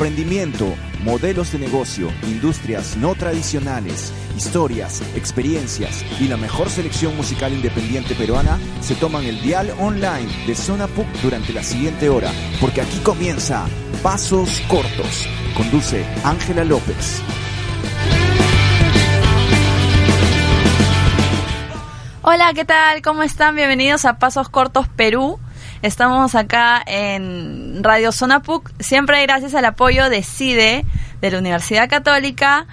emprendimiento, modelos de negocio, industrias no tradicionales, historias, experiencias y la mejor selección musical independiente peruana se toman el dial online de Zona PUC durante la siguiente hora, porque aquí comienza Pasos Cortos. Conduce Ángela López. Hola, ¿qué tal? ¿Cómo están? Bienvenidos a Pasos Cortos Perú. Estamos acá en Radio Zona PUC, siempre gracias al apoyo de CIDE, de la Universidad Católica.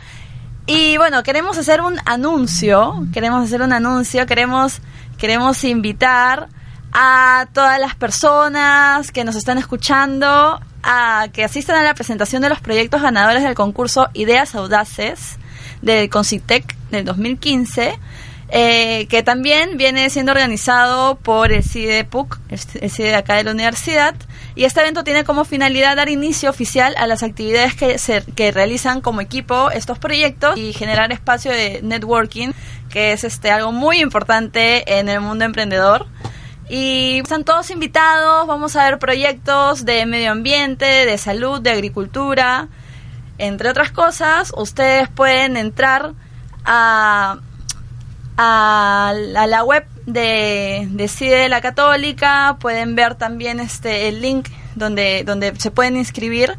Y bueno, queremos hacer un anuncio, queremos hacer un anuncio, queremos, queremos invitar a todas las personas que nos están escuchando a que asistan a la presentación de los proyectos ganadores del concurso Ideas Audaces del Concitec del 2015 eh, que también viene siendo organizado por el CIDE-PUC, el CIDE de acá de la universidad, y este evento tiene como finalidad dar inicio oficial a las actividades que, se, que realizan como equipo estos proyectos y generar espacio de networking, que es este algo muy importante en el mundo emprendedor. Y están todos invitados, vamos a ver proyectos de medio ambiente, de salud, de agricultura, entre otras cosas. Ustedes pueden entrar a a, la web de, de CIDE de la Católica, pueden ver también este el link donde, donde se pueden inscribir.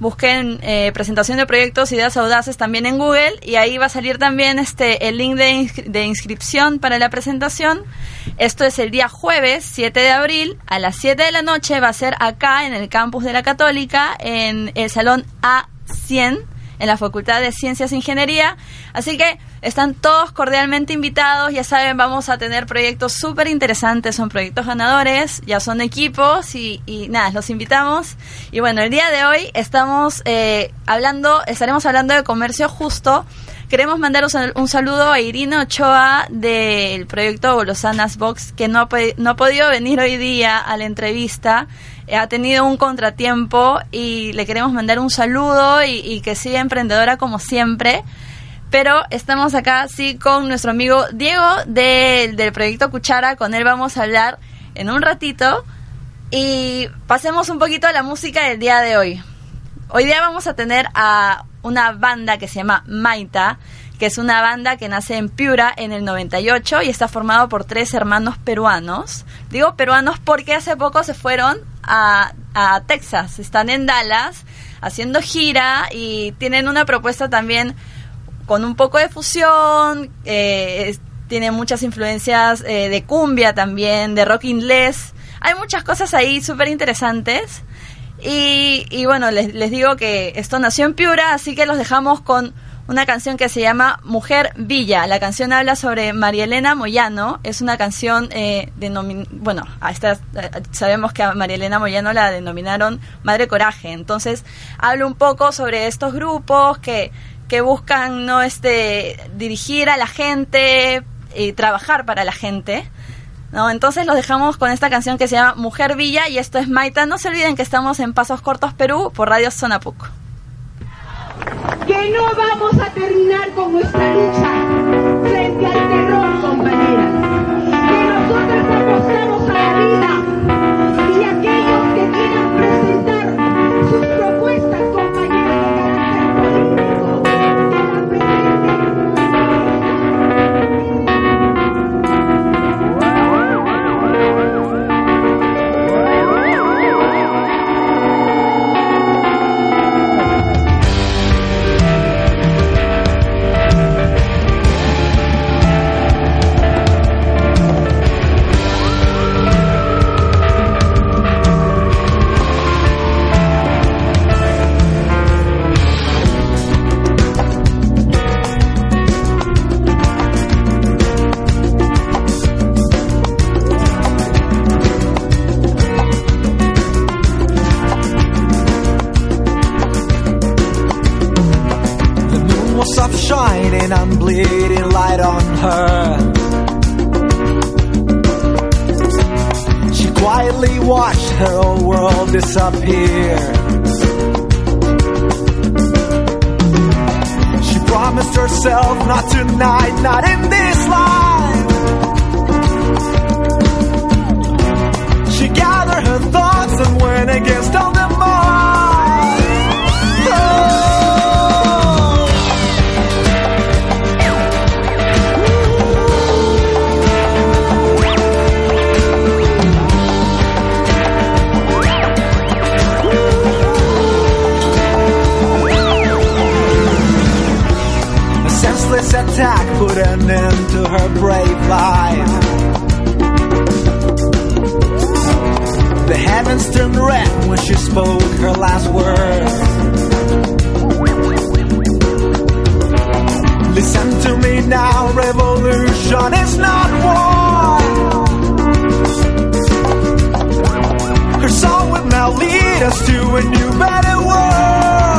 Busquen eh, presentación de proyectos, ideas audaces también en Google y ahí va a salir también este el link de, de inscripción para la presentación. Esto es el día jueves 7 de abril a las 7 de la noche. Va a ser acá en el campus de la Católica en el salón A100 en la Facultad de Ciencias e Ingeniería. Así que están todos cordialmente invitados. Ya saben, vamos a tener proyectos súper interesantes. Son proyectos ganadores, ya son equipos y, nada, los invitamos. Y bueno, el día de hoy estamos eh, hablando, estaremos hablando de comercio justo. Queremos mandar un, saludo a Irina Ochoa del proyecto Golosanas Box, que no no ha podido venir hoy día a la entrevista ha tenido un contratiempo y le queremos mandar un saludo y, que siga emprendedora como siempre. Pero estamos acá, sí, con nuestro amigo Diego del proyecto Cuchara. Con él vamos a hablar en un ratito. Y pasemos un poquito a la música del día de hoy. Hoy día vamos a tener a una banda que se llama Maita, que es una banda que nace en Piura en el 98 y está formado por tres hermanos peruanos. Digo peruanos porque hace poco se fueron a, Texas, están en Dallas haciendo gira y tienen una propuesta también con un poco de fusión, eh, tiene muchas influencias eh, de cumbia también, de rock inglés. Hay muchas cosas ahí súper interesantes. Y, y, bueno, les, les digo que esto nació en Piura, así que los dejamos con una canción que se llama Mujer Villa. La canción habla sobre María Elena Moyano. Es una canción, eh, bueno, a esta, eh, sabemos que a María Elena Moyano la denominaron Madre Coraje. Entonces, habla un poco sobre estos grupos que, que buscan no este dirigir a la gente y trabajar para la gente. ¿no? Entonces los dejamos con esta canción que se llama Mujer Villa y esto es Maita. No se olviden que estamos en Pasos Cortos Perú por Radio Sonapuc que no vamos a terminar con nuestra lucha frente al terror, on her. She quietly watched her old world disappear. She promised herself not tonight, not in this life. She gathered her thoughts and went against all. attack put an end to her brave life. The heavens turned red when she spoke her last words. Listen to me now, revolution is not war. Her song will now lead us to a new better world.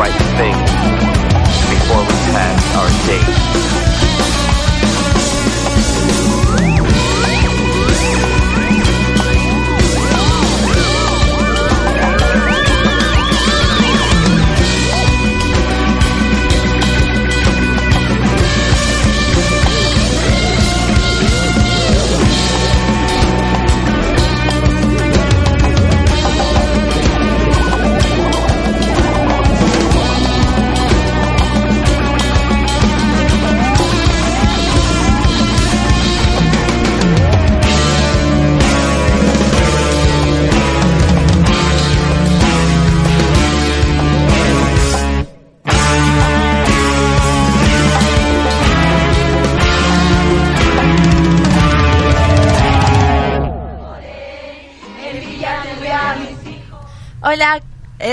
Right thing before we pass our date.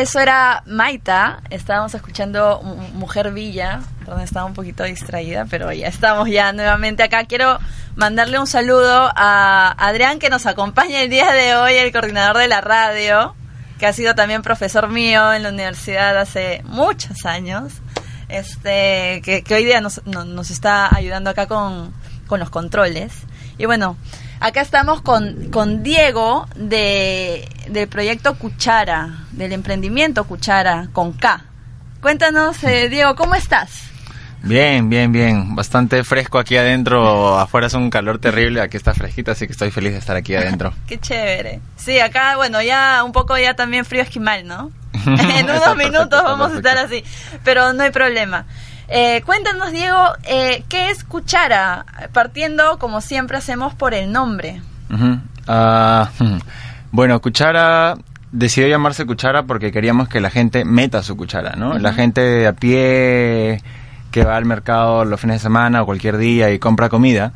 Eso era Maita. Estábamos escuchando Mujer Villa, donde estaba un poquito distraída, pero ya estamos ya nuevamente acá. Quiero mandarle un saludo a Adrián que nos acompaña el día de hoy, el coordinador de la radio, que ha sido también profesor mío en la universidad hace muchos años. Este, que, hoy día nos, no- nos está ayudando acá con, con los controles. Y bueno, acá estamos con, con Diego de, del proyecto Cuchara, del emprendimiento Cuchara, con K. Cuéntanos, eh, Diego, ¿cómo estás? Bien, bien, bien. Bastante fresco aquí adentro. Afuera es un calor terrible. Aquí está fresquita, así que estoy feliz de estar aquí adentro. Qué chévere. Sí, acá, bueno, ya un poco ya también frío esquimal, ¿no? en unos minutos vamos a estar así, pero no hay problema. Eh, cuéntanos, Diego, eh, ¿qué es Cuchara? Partiendo, como siempre hacemos, por el nombre. Ah, bueno, Cuchara decidió llamarse Cuchara porque queríamos que la gente meta su cuchara, ¿no? La gente de a pie que va al mercado los fines de semana o cualquier día y compra comida,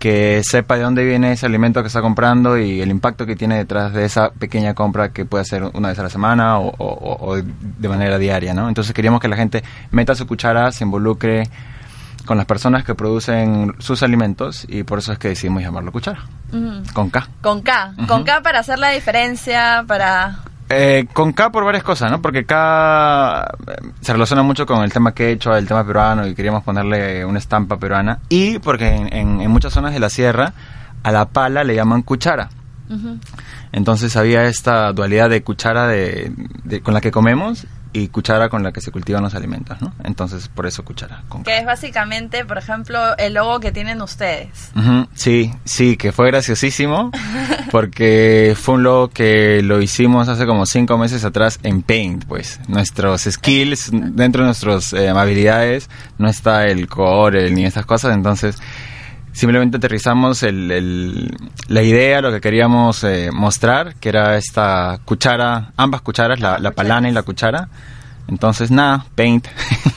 que sepa de dónde viene ese alimento que está comprando y el impacto que tiene detrás de esa pequeña compra que puede hacer una vez a la semana o, o- o- o de manera diaria, ¿no? Entonces queríamos que la gente meta su cuchara, se involucre con las personas que producen sus alimentos y por eso es que decidimos llamarlo cuchara, con K. Con K. Con K para hacer la diferencia, para... Eh, con K por varias cosas, ¿no? Porque K eh, se relaciona mucho con el tema que he hecho, el tema peruano, y queríamos ponerle una estampa peruana. Y porque en, en- en muchas zonas de la sierra a la pala le llaman cuchara. Entonces había esta dualidad de cuchara de, de- con la que comemos y cuchara con la que se cultivan los alimentos, ¿no? Entonces por eso cuchara. Con Que es básicamente, por ejemplo, el logo que tienen ustedes. Sí, sí, que fue graciosísimo porque fue un logo que lo hicimos hace como cinco meses atrás en Paint, pues. Nuestros skills, dentro de nuestras eh, habilidades, no está el core ni estas cosas, entonces simplemente aterrizamos el, el- la idea, lo que queríamos eh, mostrar, que era esta cuchara, ambas cucharas, la, la palana y la cuchara. Entonces, nada, Paint.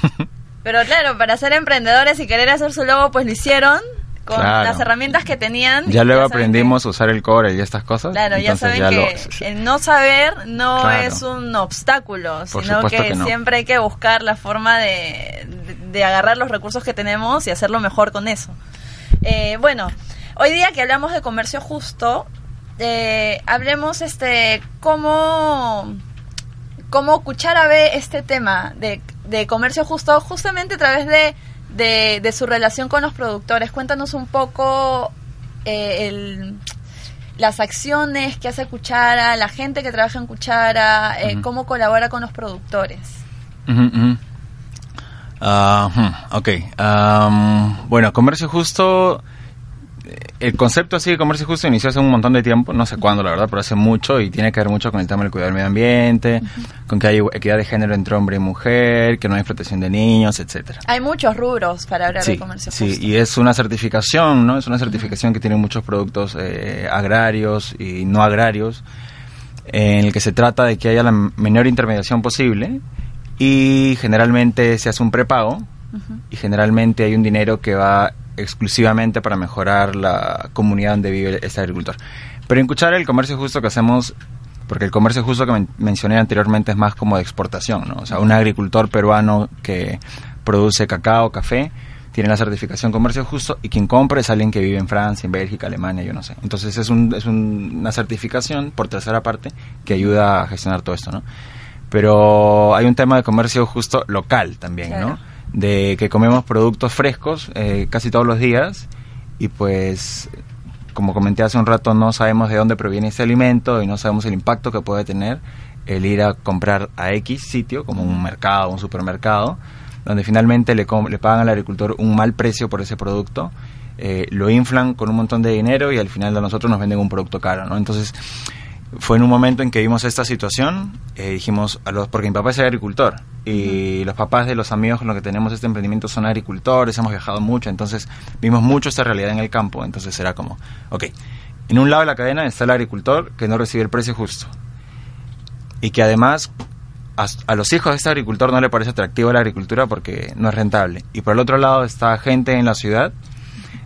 Pero claro, para ser emprendedores y querer hacer su logo, pues lo hicieron con Claro. las herramientas que tenían. ya luego que- aprendimos a usar el core y estas cosas. Claro, ya saben que el no saber no Claro. es un obstáculo, Por sino que, que no. siempre hay que buscar la forma de, de- de agarrar los recursos que tenemos y hacerlo mejor con eso. Eh, bueno, hoy día que hablamos de comercio justo, eh, hablemos este cómo, cómo Cuchara ve este tema de, de comercio justo justamente a través de, de, de su relación con los productores. Cuéntanos un poco eh, el, las acciones que hace Cuchara, la gente que trabaja en Cuchara, eh, cómo colabora con los productores. Ujú, ujú. Ah, hmm, ok. Am, bueno, comercio justo. eh, El concepto así de comercio justo inició hace un montón de tiempo, no sé cuándo la verdad, pero hace mucho y tiene que ver mucho con el tema del cuidado del medio ambiente, con que hay equidad de género entre hombre y mujer, que no hay explotación de niños, etcétera. Hay muchos rubros para hablar de Sí, comercio sí, justo. y es una certificación, ¿no? Es una certificación que tiene muchos productos eh, agrarios y no agrarios, en el que se trata de que haya la menor intermediación posible y generalmente se hace un prepago y generalmente hay un dinero que va exclusivamente para mejorar la comunidad donde vive este agricultor. Pero en Cuchara el comercio justo que hacemos, porque el comercio justo que men- mencioné anteriormente es más como de exportación, ¿no? O sea, un agricultor peruano que produce cacao, café, tiene la certificación comercio justo y quien compra es alguien que vive en Francia, en Bélgica, Alemania, yo no sé. Entonces es, un, es un- una certificación por tercera parte que ayuda a gestionar todo esto, ¿no? Pero hay un tema de comercio justo local también, Claro. ¿no? De que comemos productos frescos eh, casi todos los días y pues, como comenté hace un rato, no sabemos de dónde proviene ese alimento y no sabemos el impacto que puede tener el ir a comprar a X sitio, como un mercado, un supermercado, donde finalmente le, le pagan al agricultor un mal precio por ese producto, eh, lo inflan con un montón de dinero y al final a nosotros nos venden un producto caro, ¿no? Entonces, fue en un momento en que vimos esta situación, eh, dijimos, a los, porque mi papá es agricultor y los papás de los amigos con los que tenemos este emprendimiento son agricultores, hemos viajado mucho, entonces vimos mucho esta realidad en el campo, entonces era como, ok, en un lado de la cadena está el agricultor que no recibe el precio justo y que además a, a los hijos de este agricultor no le parece atractivo la agricultura porque no es rentable. Y por el otro lado está gente en la ciudad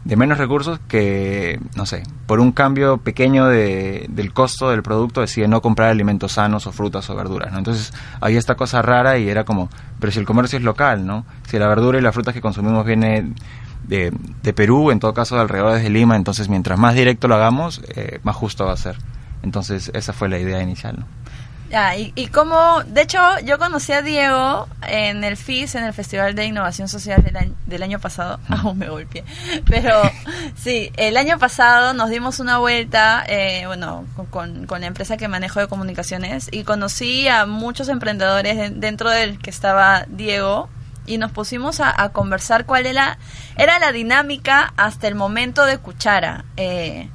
de menos recursos que, no sé, por un cambio pequeño de, del costo del producto decide no comprar alimentos sanos o frutas o verduras, ¿no? Entonces había esta cosa rara y era como, pero si el comercio es local, ¿no? Si la verdura y las frutas que consumimos viene de, de Perú, en todo caso de alrededor de Lima, entonces mientras más directo lo hagamos, eh, más justo va a ser. Entonces esa fue la idea inicial, ¿no? Ya, y, y como, de hecho, yo conocí a Diego en el FIS, en el Festival de Innovación Social del año, del año pasado. Aún me golpeé. Pero sí, el año pasado nos dimos una vuelta, eh, bueno, con, con- la empresa que manejo de comunicaciones y conocí a muchos emprendedores de- dentro del que estaba Diego y nos pusimos a, a conversar cuál era, era la dinámica hasta el momento de Cuchara. Eh,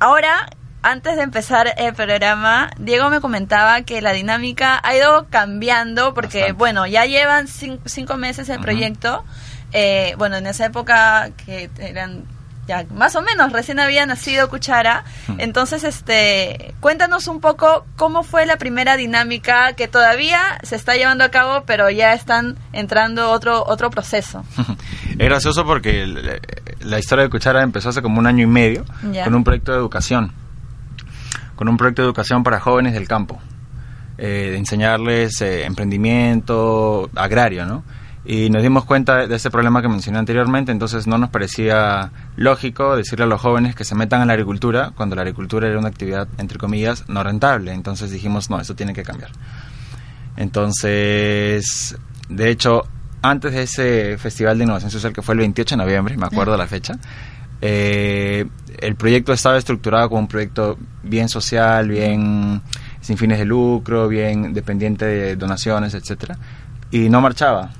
ahora, antes de empezar el programa, Diego me comentaba que la dinámica ha ido cambiando porque, Bastante. bueno, ya llevan cin- cinco meses el proyecto. Eh, bueno, en esa época que eran ya más o menos recién había nacido Cuchara. Entonces, este, cuéntanos un poco cómo fue la primera dinámica que todavía se está llevando a cabo, pero ya están entrando otro otro proceso. Es gracioso porque la historia de Cuchara empezó hace como un año y medio Ya. con un proyecto de educación, con un proyecto de educación para jóvenes del campo, eh, de enseñarles eh, emprendimiento agrario, ¿no? Y nos dimos cuenta de ese problema que mencioné anteriormente, entonces no nos parecía lógico decirle a los jóvenes que se metan en la agricultura cuando la agricultura era una actividad, entre comillas, no rentable. Entonces dijimos, no, eso tiene que cambiar. Entonces, de hecho, antes de ese Festival de Innovación Social que fue el 28 de noviembre, me acuerdo la fecha, Eh, el proyecto estaba estructurado como un proyecto bien social, bien sin fines de lucro, bien dependiente de donaciones, etcétera, y no marchaba,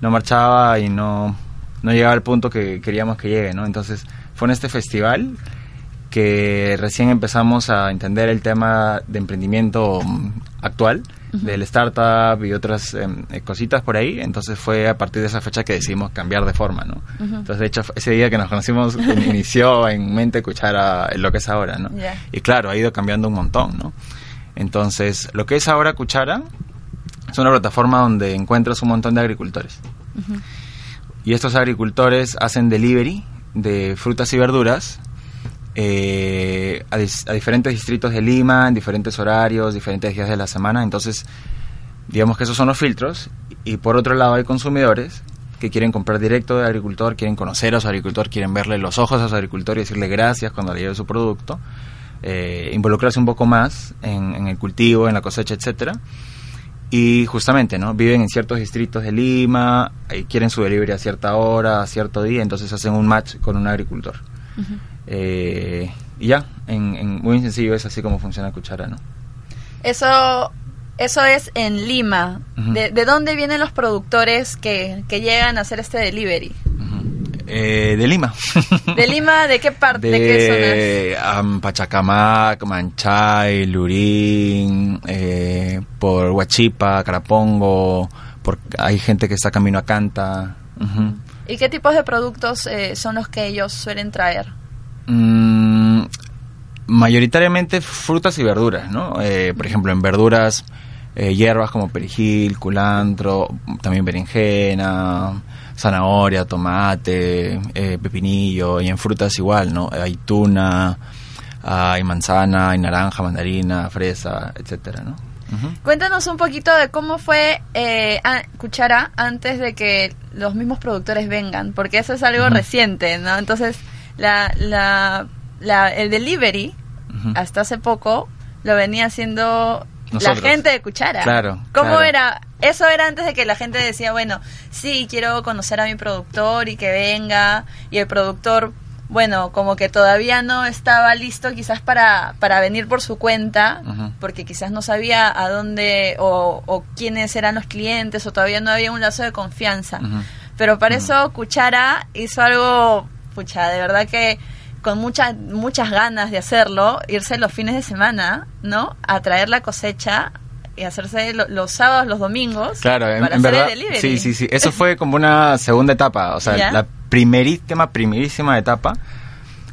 no marchaba y no, no llegaba al punto que queríamos que llegue, ¿no? Entonces fue en este festival que recién empezamos a entender el tema de emprendimiento del startup y otras em, eh, cositas por ahí. Entonces fue a partir de esa fecha que decidimos cambiar de forma, ¿no? Entonces, de hecho, ese día que nos conocimos inició en mente Cuchara lo que es ahora, ¿no? Y claro, ha ido cambiando un montón, ¿no? Entonces, lo que es ahora Cuchara es una plataforma donde encuentras un montón de agricultores. Y estos agricultores hacen delivery de frutas y verduras eh, a, diferentes distritos de Lima, en diferentes horarios, diferentes días de la semana. Entonces, digamos que esos son los filtros. Y por otro lado hay consumidores que quieren comprar directo del agricultor, quieren conocer a su agricultor, quieren verle los ojos a su agricultor y decirle gracias cuando le lleve su producto. eh, involucrarse un poco más en, en el cultivo, en la cosecha, etcétera. Y justamente, ¿no? Viven en ciertos distritos de Lima, y quieren su delivery a cierta hora, a cierto día, entonces hacen un match con un agricultor. Eh, y ya, en, en- muy sencillo es así como funciona Cuchara, ¿no? Eso, eso es en Lima. ¿De, de dónde vienen los productores que, que llegan a hacer este delivery? Eh, de Lima. ¿De Lima? ¿De qué parte? ¿De, qué zonas? Pachacamac, Manchay, Lurín, eh, por Huachipa, Carapongo, por, hay gente que está camino a Canta. ¿Y qué tipos de productos eh, son los que ellos suelen traer? Mm, mayoritariamente frutas y verduras, ¿no? Eh, por ejemplo, en verduras, eh, hierbas como perejil, culantro, también berenjena, zanahoria, tomate, eh, pepinillo, y en frutas igual, ¿no? Hay tuna, hay manzana, hay naranja, mandarina, fresa, etcétera, ¿no? Cuéntanos un poquito de cómo fue eh, a- Cuchara antes de que los mismos productores vengan, porque eso es algo reciente, ¿no? Entonces, la, la, la- el delivery, hasta hace poco, lo venía haciendo Nosotros. la gente de Cuchara. Claro, ¿Cómo claro. era? Eso era antes de que la gente decía, bueno, sí, quiero conocer a mi productor y que venga, y el productor, bueno, como que todavía no estaba listo quizás para, para venir por su cuenta, porque quizás no sabía a dónde o, o quiénes eran los clientes, o todavía no había un lazo de confianza. Pero para eso Cuchara hizo algo, pucha, de verdad que con muchas muchas ganas de hacerlo, irse los fines de semana, ¿no? A traer la cosecha y hacerse lo- los sábados, los domingos. Claro, en, para en hacer verdad. el delivery. Sí, sí, sí. Eso fue como una segunda etapa. O sea, ¿Ya? la primerísima, primerísima etapa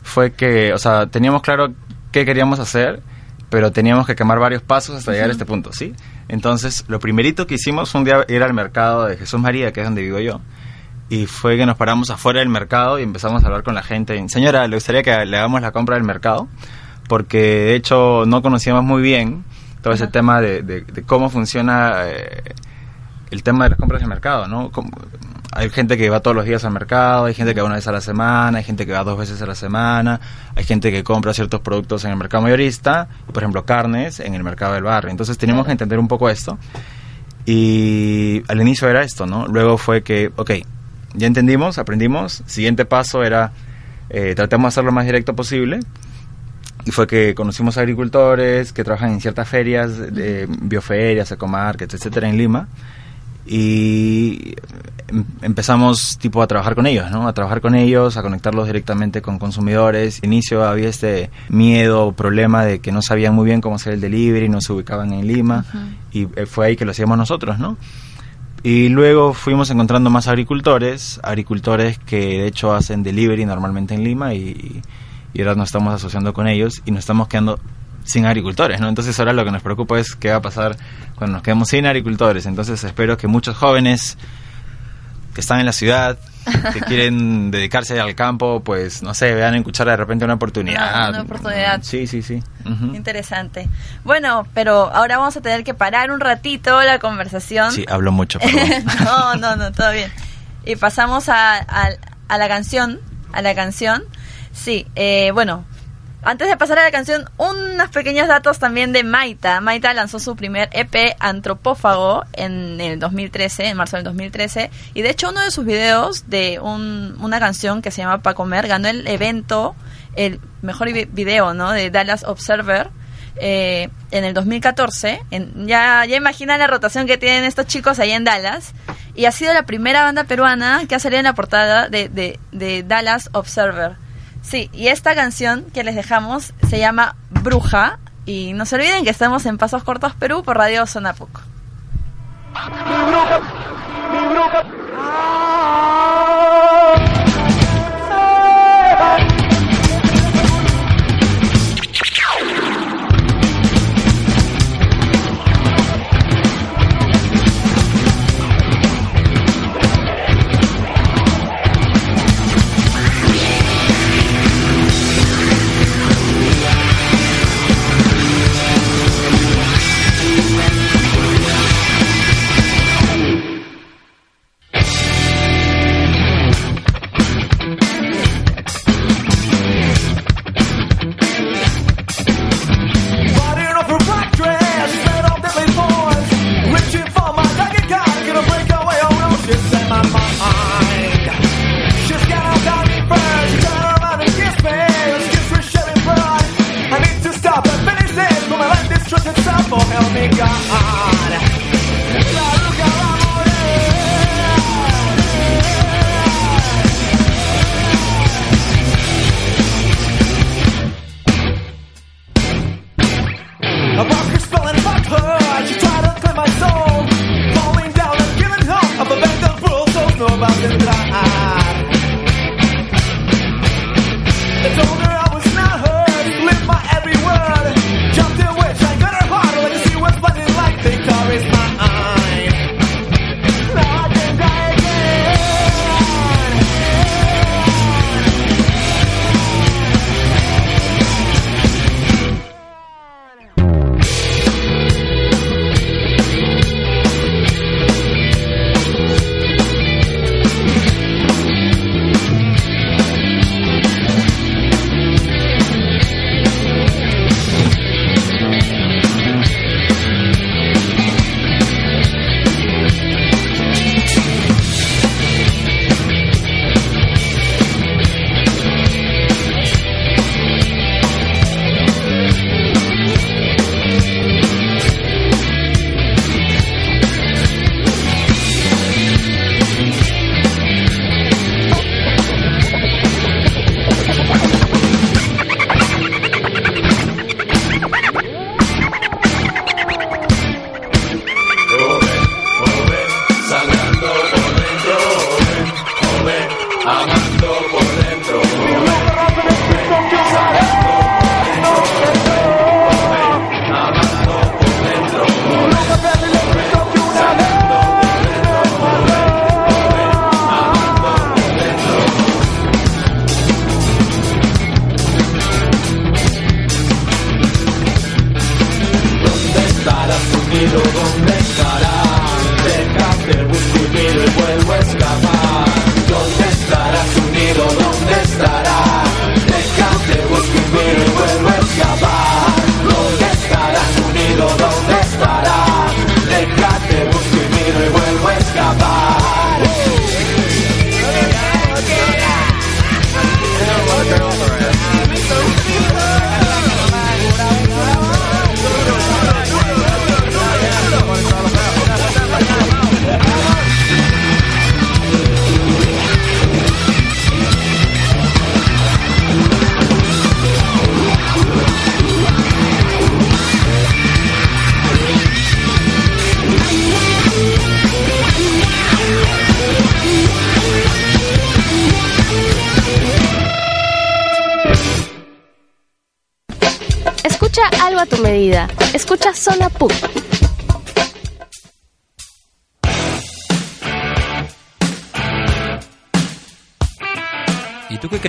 fue que, o sea, teníamos claro qué queríamos hacer, pero teníamos que quemar varios pasos hasta llegar a este punto, ¿sí? Entonces, lo primerito que hicimos fue un día ir al mercado de Jesús María, que es donde vivo yo. Y fue que nos paramos afuera del mercado y empezamos a hablar con la gente. Señora, le gustaría que le hagamos la compra del mercado, porque de hecho no conocíamos muy bien todo ese tema de, de- de cómo funciona eh, el tema de las compras del mercado, ¿no? Como- hay gente que va todos los días al mercado, hay gente que va una vez a la semana, hay gente que va dos veces a la semana, hay gente que compra ciertos productos en el mercado mayorista, por ejemplo carnes en el mercado del barrio. Entonces teníamos que entender un poco esto. Y al inicio era esto, ¿no? Luego fue que, ok, ya entendimos, aprendimos, siguiente paso era eh, tratemos de hacerlo lo más directo posible. Y fue que conocimos agricultores que trabajan en ciertas ferias, bioferias, ecomarkets, etcétera, en Lima. Y em- empezamos tipo a trabajar con ellos, ¿no? A trabajar con ellos, a conectarlos directamente con consumidores. Inicio había este miedo, problema de que no sabían muy bien cómo hacer el delivery, no se ubicaban en Lima. Y eh, fue ahí que lo hacíamos nosotros, ¿no? Y luego fuimos encontrando más agricultores, agricultores que de hecho hacen delivery normalmente en Lima y, y ahora nos estamos asociando con ellos y nos estamos quedando sin agricultores, ¿no? Entonces ahora lo que nos preocupa es qué va a pasar cuando nos quedemos sin agricultores. Entonces espero que muchos jóvenes que están en la ciudad, que quieren dedicarse al campo, pues no sé, vean en Cuchara de repente una oportunidad. Una- una oportunidad. Sí, sí, sí. Ujú. Interesante. Bueno, pero ahora vamos a tener que parar un ratito la conversación. Sí, hablo mucho, no, no, no, todo bien. Y pasamos a, a- a la canción, a la canción. Sí, eh, bueno, Antes de pasar a la canción, unos pequeños datos también de Maita. Maita lanzó su primer EP Antropófago en el 2013, en marzo del 2013. Y de hecho uno de sus videos de un- una canción que se llama Pa' Comer ganó el evento, el mejor vi- video, ¿no? De Dallas Observer. eh, en el 2014, en- ya, ya imaginan la rotación que tienen estos chicos ahí en Dallas, y ha sido la primera banda peruana que ha salido en la portada de, de Dallas Observer. Sí, y esta canción que les dejamos se llama Bruja. Y no se olviden que estamos en Pasos Cortos Perú por Radio Sonapuc. Fighting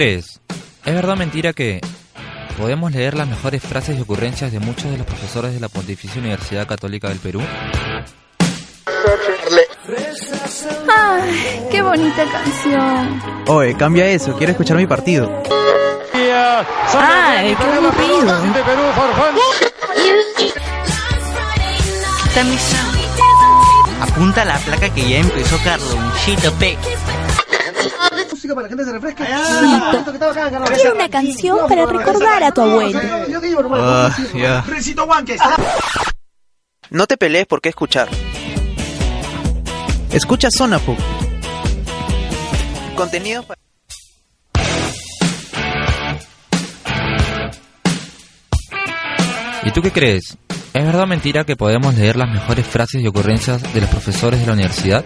¿Es verdad mentira que podemos leer las mejores frases y ocurrencias de muchos de los profesores de la Pontificia Universidad Católica del Perú? ¡Ay, qué bonita canción! Oye, cambia eso, quiero escuchar mi partido. ¡Ay, qué aburrido! Apunta la placa que ya empezó Carlonchito P. Música para que la gente se refresque. Quiero una canción para recordar a tu abuelo. Yo digo, hermano. Ah, Huanques. No te pelees por qué escuchar. Escucha Sonapu. Contenido para... ¿Y tú qué crees? ¿Es verdad o mentira que podemos leer las mejores frases y ocurrencias de los profesores de la universidad?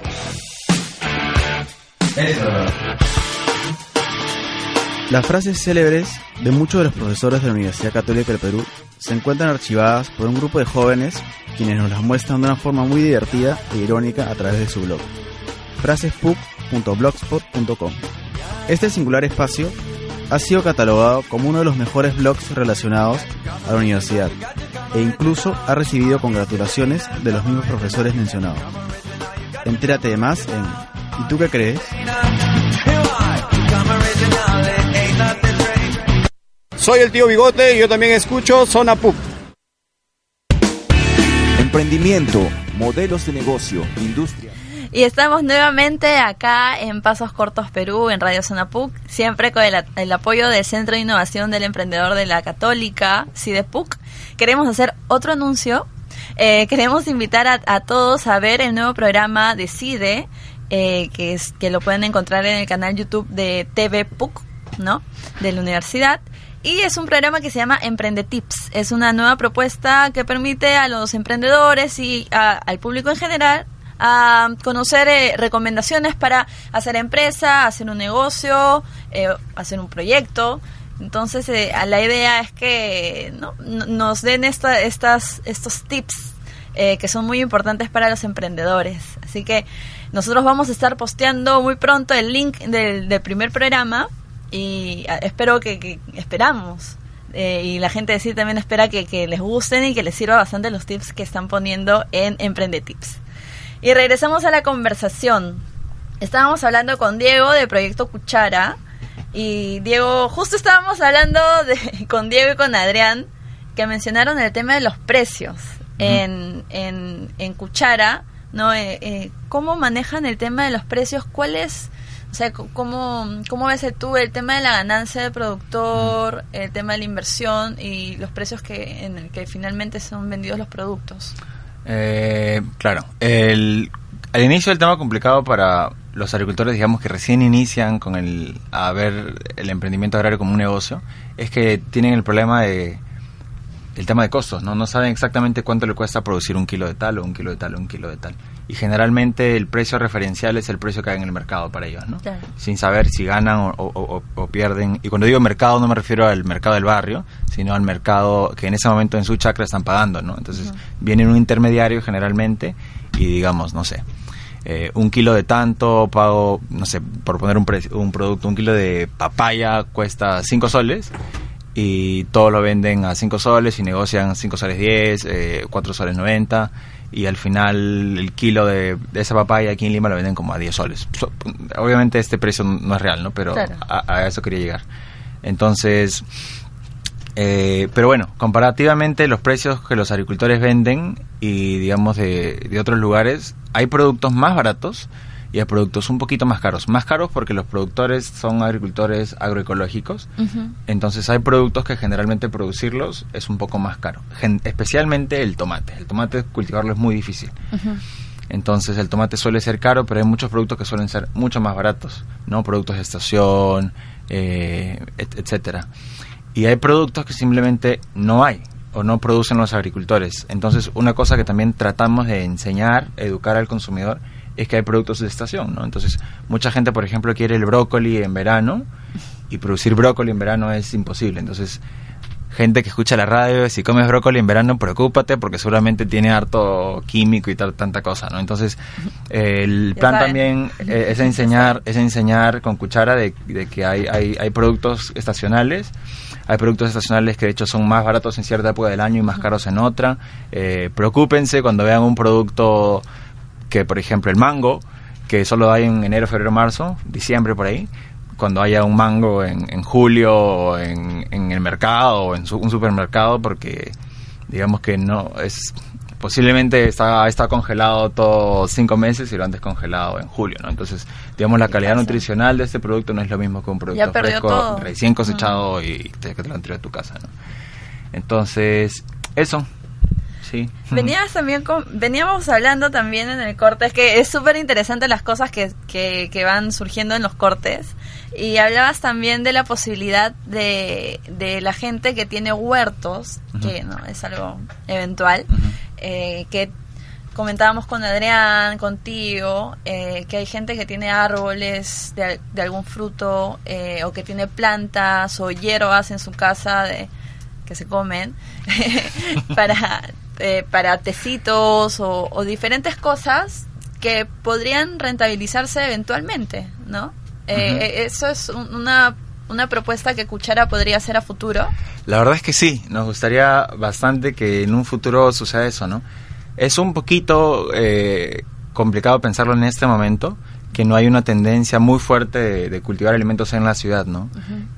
Las frases célebres de muchos de los profesores de la Universidad Católica del Perú se encuentran archivadas por un grupo de jóvenes quienes nos las muestran de una forma muy divertida e irónica a través de su blog, frasespuc.blogspot.com. Este singular espacio ha sido catalogado como uno de los mejores blogs relacionados a la universidad e incluso ha recibido congratulaciones de los mismos profesores mencionados. Entérate de más en ¿Y tú qué crees? Soy el tío Bigote y yo también escucho Zona Pup. Emprendimiento, modelos de negocio, industria. Y estamos nuevamente acá en Pasos Cortos Perú, en Radio Zona PUC, siempre con el, el apoyo del Centro de Innovación del Emprendedor de la Católica, CIDEPUC. Queremos hacer otro anuncio. Eh, queremos invitar a, a todos a ver el nuevo programa de CIDE, eh, que, es, que lo pueden encontrar en el canal YouTube de TV PUC, ¿no? De la universidad. Y es un programa que se llama Emprende Tips. Es una nueva propuesta que permite a los emprendedores y a- al público en general conocer eh, recomendaciones para hacer empresa, hacer un negocio, eh, hacer un proyecto. Entonces, eh, la idea es que ¿no? Nos den esta, estas, estos tips eh, que son muy importantes para los emprendedores. Así que nosotros vamos a estar posteando muy pronto el link del primer programa y espero que, que- esperamos. eh, y la gente de sí también espera que, que les gusten y que les sirva bastante los tips que están poniendo en Emprende Tips. Y regresamos a la conversación. Estábamos hablando con Diego de Proyecto Cuchara. Y Diego, justo estábamos hablando de, con Diego y con Adrián, que mencionaron el tema de los precios en, en, en Cuchara, ¿no? Eh, eh, ¿Cómo manejan el tema de los precios? ¿Cuál es, sea, c- cómo, cómo ves tú el tema de la ganancia del productor, el tema de la inversión y los precios que en el que finalmente son vendidos los productos? Eh, claro, el, al inicio el tema complicado para los agricultores, digamos que recién inician con el a ver el emprendimiento agrario como un negocio, es que tienen el problema de el tema de costos, ¿no? No saben exactamente cuánto le cuesta producir un kilo de tal o un kilo de tal o un kilo de tal. Y generalmente el precio referencial es el precio que hay en el mercado para ellos, ¿no? Claro. Sin saber si ganan o, o- o- o pierden. Y cuando digo mercado no me refiero al mercado del barrio, sino al mercado que en ese momento en su chacra están pagando, ¿no? Entonces viene un intermediario generalmente y digamos, no sé, eh, un kilo de tanto, pago, no sé, por poner un, pre- un producto, un kilo de papaya cuesta 5 soles y todo lo venden a 5 soles y negocian 5 soles 10, eh, 4 soles 90 y al final el kilo de, de esa papaya aquí en Lima lo venden como a 10 soles. So- obviamente este precio no es real, ¿no? Pero Claro. a, a eso quería llegar. Entonces, eh, pero bueno, comparativamente los precios que los agricultores venden y digamos de, de otros lugares, hay productos más baratos y hay productos un poquito más caros. Más caros porque los productores son agricultores agroecológicos, entonces hay productos que generalmente producirlos es un poco más caro, Gen- especialmente el tomate. El tomate cultivarlo es muy difícil. Entonces el tomate suele ser caro, pero hay muchos productos que suelen ser mucho más baratos, ¿no? Productos de estación, eh, et- etcétera. Y hay productos que simplemente no hay o no producen los agricultores. Entonces una cosa que también tratamos de enseñar, educar al consumidor, es que hay productos de estación, ¿no? Entonces mucha gente, por ejemplo, quiere el brócoli en verano y producir brócoli en verano es imposible. Entonces gente que escucha la radio, si comes brócoli en verano, preocúpate porque seguramente tiene harto químico y tal, tanta cosa, ¿no? Entonces, eh, el plan también eh, es enseñar, es enseñar con cuchara de, de que hay, hay, hay productos estacionales, hay productos estacionales que de hecho son más baratos en cierta época del año y más caros en otra. Eh, preocúpense cuando vean un producto que, por ejemplo, el mango, que solo hay en enero, febrero, marzo, diciembre por ahí, cuando haya un mango en, en julio o en, en el mercado o en su- un supermercado porque digamos que no es posiblemente está, está congelado todo cinco meses y lo han descongelado en julio, ¿no? Entonces, digamos, la calidad nutricional de este producto no es lo mismo que un producto fresco, todo. recién cosechado y te, que te lo han traído a tu casa, ¿no? Entonces, eso, sí. Venías también con, veníamos hablando también en el corte, es que es súper interesante las cosas que, que, que van surgiendo en los cortes. Y hablabas también de la posibilidad de, de la gente que tiene huertos, que no es algo eventual, eh, que comentábamos con Adrián, contigo, eh, que hay gente que tiene árboles de, de algún fruto eh, o que tiene plantas o hierbas en su casa de, que se comen para, eh, para tecitos o, o diferentes cosas que podrían rentabilizarse eventualmente, ¿no? Eh, eh, Eso es un- una, una propuesta que Cuchara podría hacer a futuro. La verdad es que sí, nos gustaría bastante que en un futuro suceda eso, ¿no? Es un poquito eh, complicado pensarlo en este momento, que no hay una tendencia muy fuerte de, de cultivar alimentos en la ciudad, ¿no?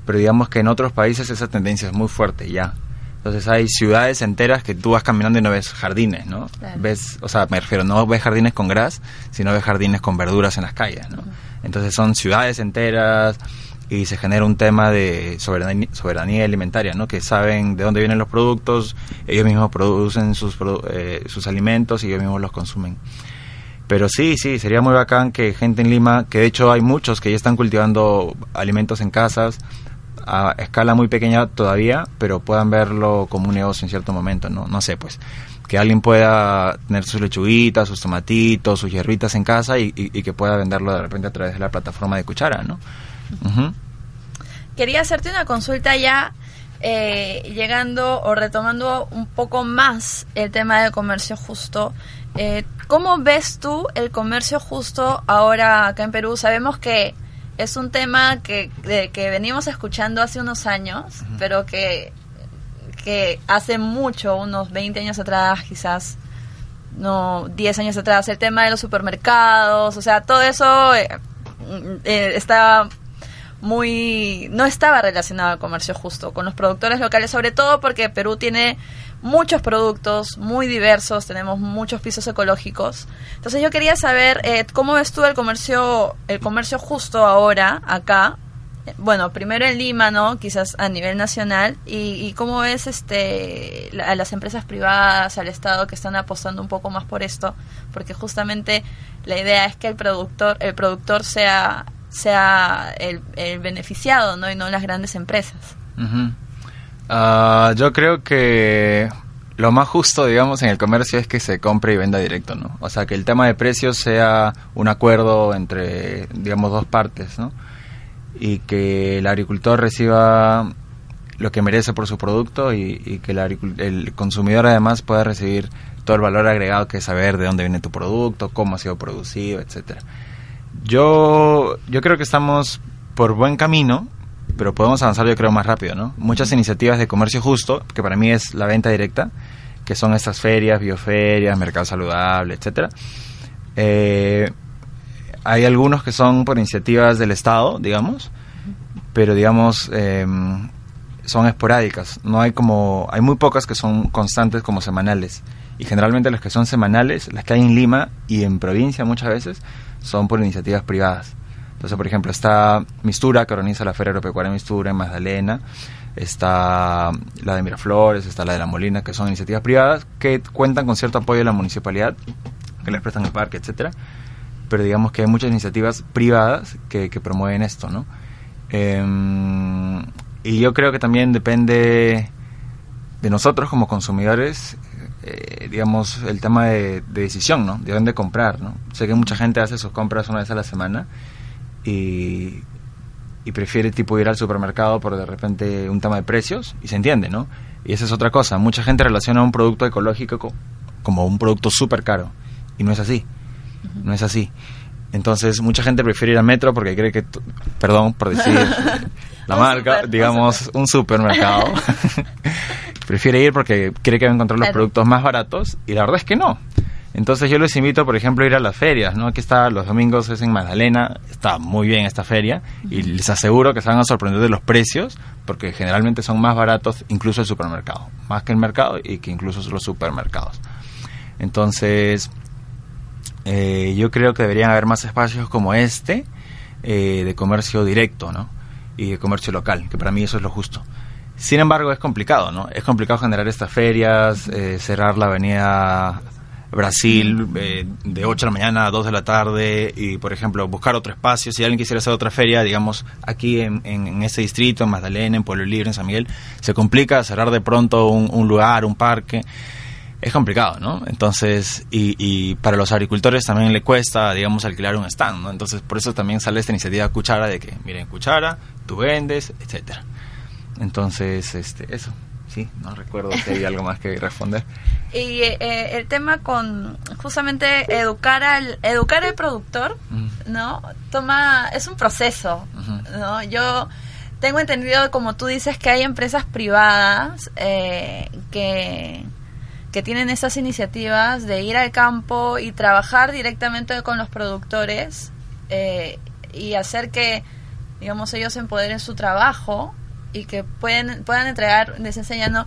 Pero digamos que en otros países esa tendencia es muy fuerte ya. Entonces hay ciudades enteras que tú vas caminando y no ves jardines, ¿no? Claro. Ves, o sea, me refiero, no ves jardines con gras, sino ves jardines con verduras en las calles, ¿no? Entonces son ciudades enteras y se genera un tema de soberanía, soberanía alimentaria, ¿no? Que saben de dónde vienen los productos, ellos mismos producen sus, eh, sus alimentos y ellos mismos los consumen. Pero sí, sí, sería muy bacán que gente en Lima, que de hecho hay muchos que ya están cultivando alimentos en casas a escala muy pequeña todavía, pero puedan verlo como un negocio en cierto momento, ¿no? No sé, pues, que alguien pueda tener sus lechuguitas, sus tomatitos, sus hierbitas en casa y, y- que pueda venderlo de repente a través de la plataforma de Cuchara, ¿no? Ujú. Quería hacerte una consulta ya eh, llegando o retomando un poco más el tema del comercio justo. Eh, ¿Cómo ves tú el comercio justo ahora acá en Perú? Sabemos que es un tema que, de- que venimos escuchando hace unos años, pero que, que hace mucho, unos 20 años atrás quizás, no 10 años atrás, el tema de los supermercados, o sea, todo eso eh, mm, eh, está muy no estaba relacionado al comercio justo con los productores locales sobre todo porque Perú tiene muchos productos muy diversos tenemos muchos pisos ecológicos entonces yo quería saber eh, cómo ves tú el comercio el comercio justo ahora acá bueno primero en Lima no quizás a nivel nacional y, y cómo ves este a las empresas privadas al Estado que están apostando un poco más por esto porque justamente la idea es que el productor el productor sea sea el, beneficiado, ¿no? Y no las grandes empresas. Ujú. Ah, yo creo que lo más justo, digamos, en el comercio es que se compre y venda directo, ¿no? O sea, que el tema de precios sea un acuerdo entre, digamos, dos partes, ¿no? Y que el agricultor reciba lo que merece por su producto y, que el, el consumidor además pueda recibir todo el valor agregado que es saber de dónde viene tu producto, cómo ha sido producido, etcétera. Yo, yo creo que estamos por buen camino, pero podemos avanzar yo creo más rápido, ¿no? Muchas iniciativas de comercio justo, que para mí es la venta directa, que son estas ferias, bioferias, mercado saludable, etcétera. Eh, hay algunos que son por iniciativas del Estado, digamos, pero digamos eh, son esporádicas. No hay como hay muy pocas que son constantes como semanales y generalmente las que son semanales, las que hay en Lima y en provincia muchas veces son por iniciativas privadas. Entonces, por ejemplo, está Mistura, que organiza la Feria Agropecuaria Mistura en Magdalena, está la de Miraflores, está la de La Molina, que son iniciativas privadas que cuentan con cierto apoyo de la municipalidad, que les prestan el parque, etcétera pero digamos que hay muchas iniciativas privadas que, que promueven esto, ¿no? Em, y yo creo que también depende de nosotros como consumidores, eh, digamos, el tema de, de decisión, ¿no? De dónde comprar, ¿no? Sé que mucha gente hace sus compras una vez a la semana y, y prefiere tipo ir al supermercado por de repente un tema de precios y se entiende, ¿no? Y esa es otra cosa, mucha gente relaciona un producto ecológico co- como un producto súper caro y no es así, no es así. Entonces mucha gente prefiere ir al metro porque cree que, perdón por decir la marca, super, un digamos un supermercado, prefiere ir porque cree que va a encontrar los productos más baratos y la verdad es que no. Entonces yo les invito, por ejemplo, a ir a las ferias, ¿no? Aquí está, los domingos es en Magdalena, está muy bien esta feria y les aseguro que se van a sorprender de los precios porque generalmente son más baratos incluso el supermercado, más que el mercado y que incluso los supermercados. Entonces, eh, yo creo que deberían haber más espacios como este eh, de comercio directo, ¿no? Y de comercio local, que para mí eso es lo justo. Sin embargo, es complicado, ¿no? Es complicado generar estas ferias, eh, cerrar la avenida Brasil eh, de 8 de la mañana a 2 de la tarde y, por ejemplo, buscar otro espacio. Si alguien quisiera hacer otra feria, digamos, aquí en, en, en este distrito, en Magdalena, en Pueblo Libre, en San Miguel, se complica cerrar de pronto un, lugar, un parque. Es complicado, ¿no? Entonces, y, y, para los agricultores también le cuesta, digamos, alquilar un stand, ¿no? Entonces, por eso también sale esta iniciativa Cuchara de que, miren, Cuchara, tú vendes, etcétera. Entonces, este, eso. Sí, no recuerdo si hay algo más que responder. Y eh, el tema con justamente educar al educar al productor, Mm. ¿no? Toma es un proceso, ¿no? Yo tengo entendido, como tú dices, que hay empresas privadas eh, que que tienen esas iniciativas de ir al campo y trabajar directamente con los productores eh, y hacer que, digamos, ellos empoderen su trabajo y que pueden, puedan entregar, les enseñando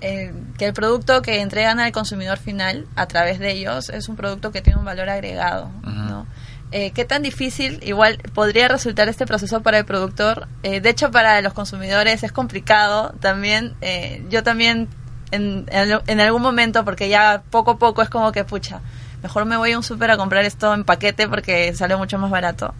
eh, que el producto que entregan al consumidor final a través de ellos es un producto que tiene un valor agregado, ¿no? Eh, ¿Qué tan difícil igual podría resultar este proceso para el productor? Eh, de hecho, para los consumidores es complicado también. Eh, yo también en, en, en algún momento, porque ya poco a poco es como que, pucha, mejor me voy a un súper a comprar esto en paquete porque sale mucho más barato.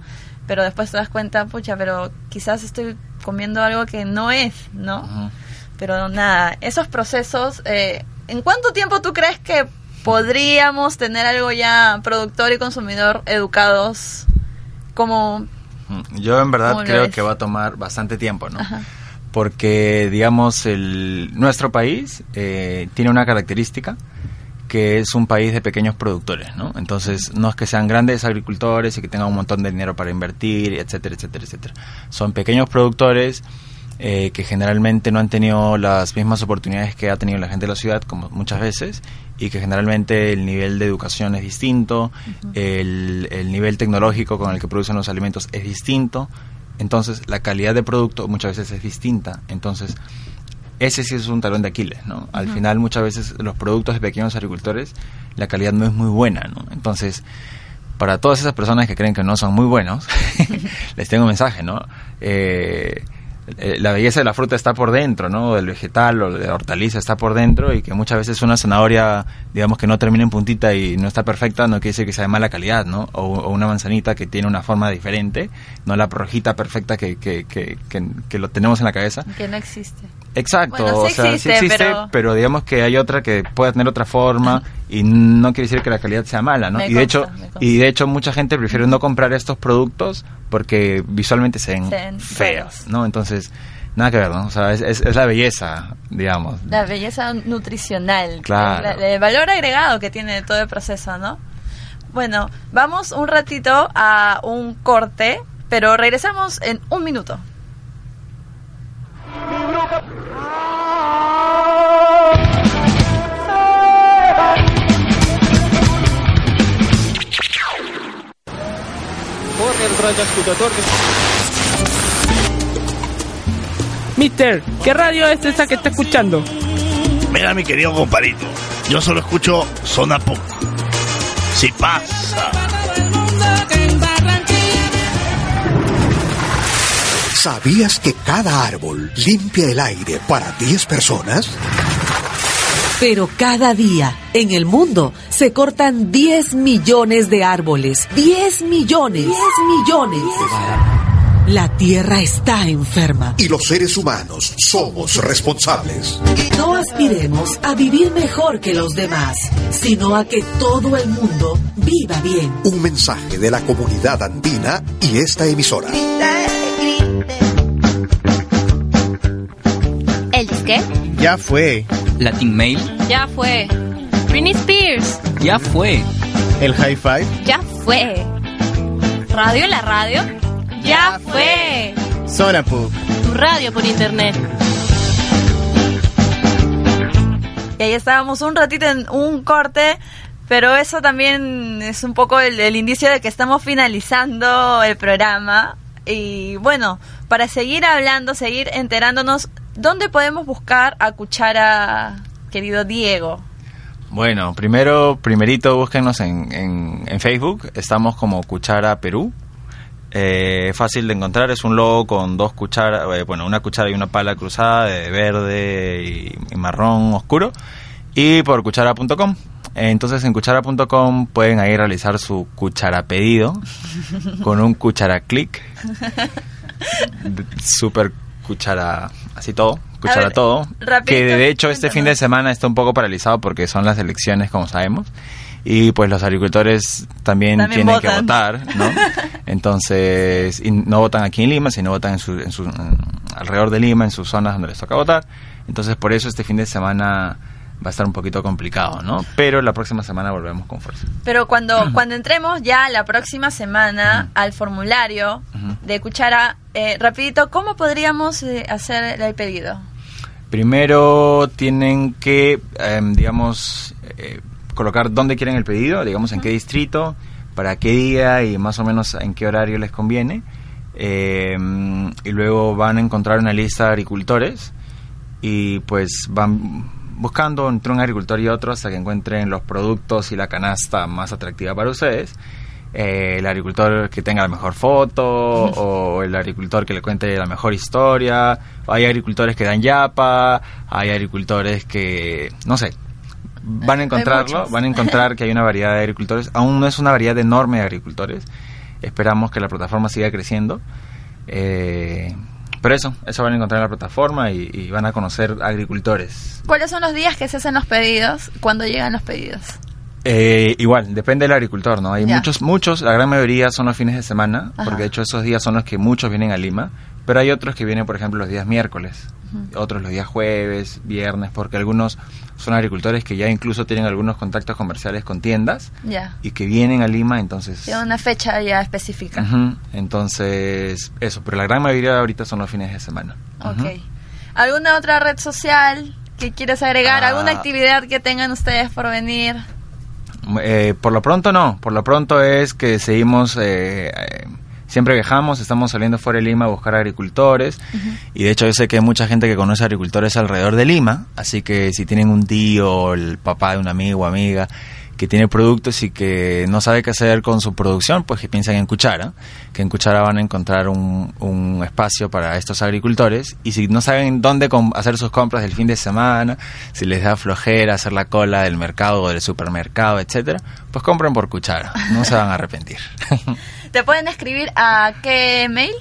Pero después te das cuenta, pucha, pero quizás estoy comiendo algo que no es, ¿no? Pero nada, esos procesos, eh, ¿en cuánto tiempo tú crees que podríamos tener algo ya productor y consumidor educados como... Yo en verdad ¿Cómo lo creo ves? que va a tomar bastante tiempo, ¿no? Ajá. Porque, digamos, el, nuestro país eh, tiene una característica que es un país de pequeños productores, ¿no? Entonces, no es que sean grandes agricultores y que tengan un montón de dinero para invertir, etcétera, etcétera, etcétera. Son pequeños productores eh, que generalmente no han tenido las mismas oportunidades que ha tenido la gente de la ciudad, como muchas veces, y que generalmente el nivel de educación es distinto, el, el nivel tecnológico con el que producen los alimentos es distinto, entonces la calidad de producto muchas veces es distinta, entonces ese sí es un talón de Aquiles, ¿no? Al final muchas veces los productos de pequeños agricultores, la calidad no es muy buena, ¿no? Entonces, para todas esas personas que creen que no son muy buenos, les tengo un mensaje, ¿no? Eh, eh, la belleza de la fruta está por dentro, ¿no? Del vegetal o de la hortaliza está por dentro y que muchas veces una zanahoria, digamos que no termina en puntita y no está perfecta, no quiere decir que sea de mala calidad, ¿no? O, o una manzanita que tiene una forma diferente, no la rojita perfecta que, que, que, que lo tenemos en la cabeza. que no existe. Exacto, Bueno, o sea, existe, sí existe, pero- pero... digamos que hay otra que puede tener otra forma y no quiere decir que la calidad sea mala, ¿no? Me y de hecho, y de hecho mucha gente prefiere no comprar estos productos porque visualmente se ven Se ven feos, ¿no? Entonces, nada que ver, ¿no? O sea, es, es- es la belleza, digamos. La belleza nutricional. Claro. la- el valor agregado que tiene todo el proceso, ¿no? Bueno, vamos un ratito a un corte, pero regresamos en un minuto. Mister, ¿qué radio es esa que está escuchando? Mira, mi querido compadrito, yo solo escucho Zona Punk. Si pasa. ¿Sabías que cada árbol limpia el aire para 10 personas? Pero cada día en el mundo se cortan 10 millones de árboles. 10 millones. 10 millones. La Tierra está enferma. Y los seres humanos somos responsables. No aspiremos a vivir mejor que los demás, sino a que todo el mundo viva bien. Un mensaje de la comunidad andina y esta emisora. ¿El disque? Ya fue. Latin Mail. Ya fue. Britney Spears. Ya fue. El High Five. Ya fue. Radio en la radio. Ya fue. Zona Pub. Tu radio por internet. Y ahí estábamos un ratito en un corte Pero eso también es un poco el, el indicio de que estamos finalizando el programa. Y bueno, para seguir hablando, seguir enterándonos, ¿dónde podemos buscar a Cuchara, querido Diego? Bueno, primero, primerito, búsquenos en, en, Facebook. Estamos como Cuchara Perú. Eh, fácil de encontrar, es un logo con dos cucharas, eh, bueno, una cuchara y una pala cruzada de verde y, y marrón oscuro. Y por cuchara.com. Entonces en cuchara.com pueden ahí realizar su cuchara pedido con un cuchara click. Super cuchara, así todo, cuchara ver, todo. que de hecho este fin de semana está un poco paralizado porque son las elecciones, como sabemos. Y pues los agricultores también, También tienen que votar, ¿no? Entonces, y no votan aquí en Lima, sino votan en su, en su, alrededor de Lima, en sus zonas donde les toca votar. Entonces, por eso este fin de semana va a estar un poquito complicado, ¿no? Pero la próxima semana volvemos con fuerza. Pero cuando, cuando entremos ya la próxima semana al formulario de Cuchara, eh, rapidito, ¿cómo podríamos eh, hacer el pedido? Primero tienen que, em, digamos, eh, colocar dónde quieren el pedido, digamos en qué distrito, para qué día y más o menos en qué horario les conviene. Em, y luego van a encontrar una lista de agricultores y pues van buscando entre un agricultor y otro hasta que encuentren los productos y la canasta más atractiva para ustedes. Eh, el agricultor que tenga la mejor foto o el agricultor que le cuente la mejor historia. Hay agricultores que dan yapa, hay agricultores que, no sé, van a encontrarlo, van a encontrar que hay una variedad de agricultores. Aún no es una variedad enorme de agricultores. Esperamos que la plataforma siga creciendo. Eh, pero eso, eso van a encontrar en la plataforma y, y van a conocer agricultores. ¿Cuáles son los días que se hacen los pedidos? ¿Cuándo llegan los pedidos? Eh, igual, depende del agricultor, ¿no? Hay Ya. muchos, muchos, la gran mayoría son los fines de semana, Ajá. porque de hecho esos días son los que muchos vienen a Lima, pero hay otros que vienen, por ejemplo, los días miércoles, otros los días jueves, viernes, porque algunos son agricultores que ya incluso tienen algunos contactos comerciales con tiendas y que vienen a Lima, entonces... Tiene una fecha ya específica. Entonces, eso, pero la gran mayoría ahorita son los fines de semana. Ok. ¿Alguna otra red social que quieres agregar? Ah. ¿Alguna actividad que tengan ustedes por venir? Eh, por lo pronto no, por lo pronto es que seguimos, eh, eh, siempre viajamos, estamos saliendo fuera de Lima a buscar agricultores. Y de hecho yo sé que hay mucha gente que conoce agricultores alrededor de Lima, así que si tienen un tío o el papá de un amigo o amiga que tiene productos y que no sabe qué hacer con su producción, pues que piensen en Cuchara, que en Cuchara van a encontrar un, un espacio para estos agricultores y si no saben dónde hacer sus compras del fin de semana, si les da flojera hacer la cola del mercado o del supermercado, etcétera, pues compren por Cuchara, no se van a arrepentir. ¿Te pueden escribir a qué mail?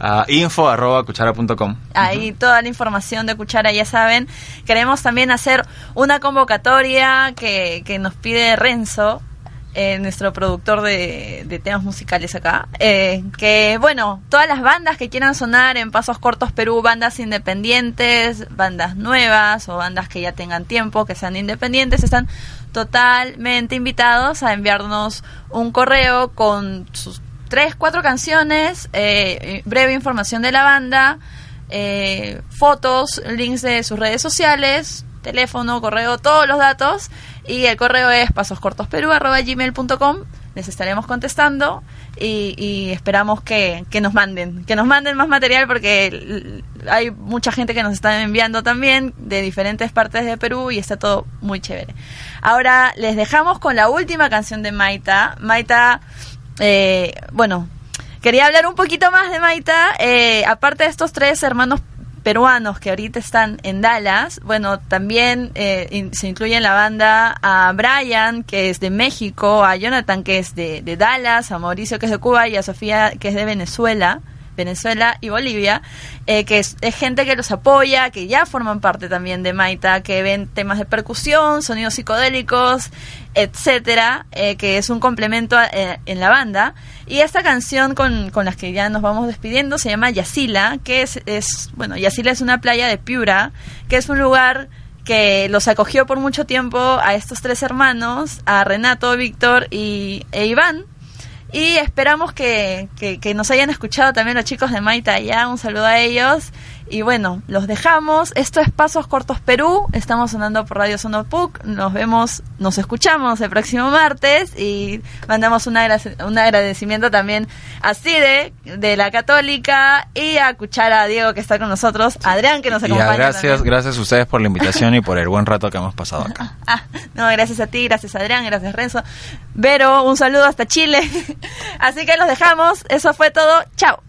A info arroba cuchara.com. Ahí toda la información de Cuchara, ya saben. Queremos también hacer una convocatoria que, que nos pide Renzo, eh, nuestro productor de, de temas musicales acá. eh, que, bueno, todas las bandas que quieran sonar en Pasos Cortos Perú, bandas independientes, bandas nuevas o bandas que ya tengan tiempo, que sean independientes, están totalmente invitados a enviarnos un correo con sus tres, cuatro canciones, eh, breve información de la banda, eh, fotos, links de sus redes sociales, teléfono, correo, todos los datos. Y el correo es pasoscortosperú.gmail.com. Les estaremos contestando y, y esperamos que, que nos manden, que nos manden más material porque hay mucha gente que nos está enviando también de diferentes partes de Perú y está todo muy chévere. Ahora les dejamos con la última canción de Maita. Maita, eh, bueno, quería hablar un poquito más de Maita. Eh, aparte de estos tres hermanos peruanos que ahorita están en Dallas, bueno, también eh, se incluye en la banda a Brian, que es de México, a Jonathan, que es de, de Dallas, a Mauricio, que es de Cuba, y a Sofía, que es de Venezuela. Venezuela y Bolivia, eh, que es, gente que los apoya, que ya forman parte también de Maita, que ven temas de percusión, sonidos psicodélicos, etcétera, eh, que es un complemento eh, en la banda. Y esta canción con, con las que ya nos vamos despidiendo se llama Yasila, que es, es, bueno, Yasila es una playa de Piura, que es un lugar que los acogió por mucho tiempo a estos tres hermanos, a Renato, Víctor y, e Iván. Y esperamos que, que, que nos hayan escuchado también los chicos de Maita allá. Un saludo a ellos. Y bueno, los dejamos. Esto es Pasos Cortos Perú. Estamos sonando por Radio Sonopuc. Nos vemos, nos escuchamos el próximo martes y mandamos un, agradecimiento también a Cide de la Católica y a Cuchara Diego que está con nosotros, Adrián que nos acompaña. gracias, también. gracias a ustedes por la invitación y por el buen rato que hemos pasado acá. Ah, no, gracias a ti, gracias Adrián, gracias Renzo. Vero, un saludo hasta Chile. Así que los dejamos. Eso fue todo. Chao.